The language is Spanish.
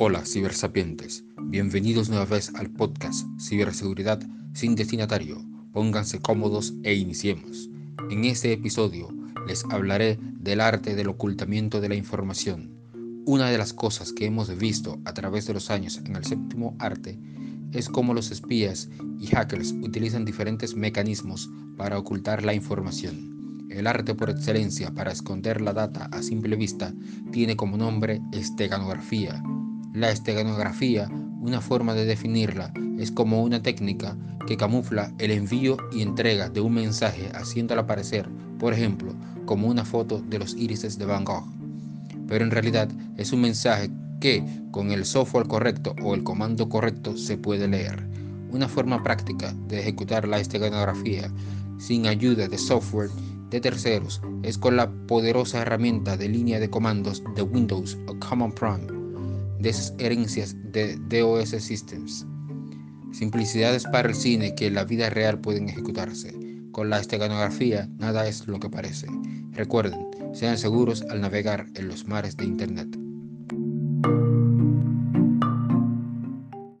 Hola, cibersapientes. Bienvenidos nueva vez al podcast Ciberseguridad sin destinatario. Pónganse cómodos e iniciemos. En este episodio les hablaré del arte del ocultamiento de la información. Una de las cosas que hemos visto a través de los años en el séptimo arte es cómo los espías y hackers utilizan diferentes mecanismos para ocultar la información. El arte por excelencia para esconder la data a simple vista tiene como nombre esteganografía la esteganografía, una forma de definirla, es como una técnica que camufla el envío y entrega de un mensaje haciéndola aparecer, por ejemplo, como una foto de los irises de Van Gogh. Pero en realidad es un mensaje que, con el software correcto o el comando correcto, se puede leer. Una forma práctica de ejecutar la esteganografía sin ayuda de software de terceros es con la poderosa herramienta de línea de comandos de Windows o Command Prompt de esas herencias de DOS Systems. Simplicidades para el cine que en la vida real pueden ejecutarse. Con la esteganografía nada es lo que parece. Recuerden, sean seguros al navegar en los mares de Internet.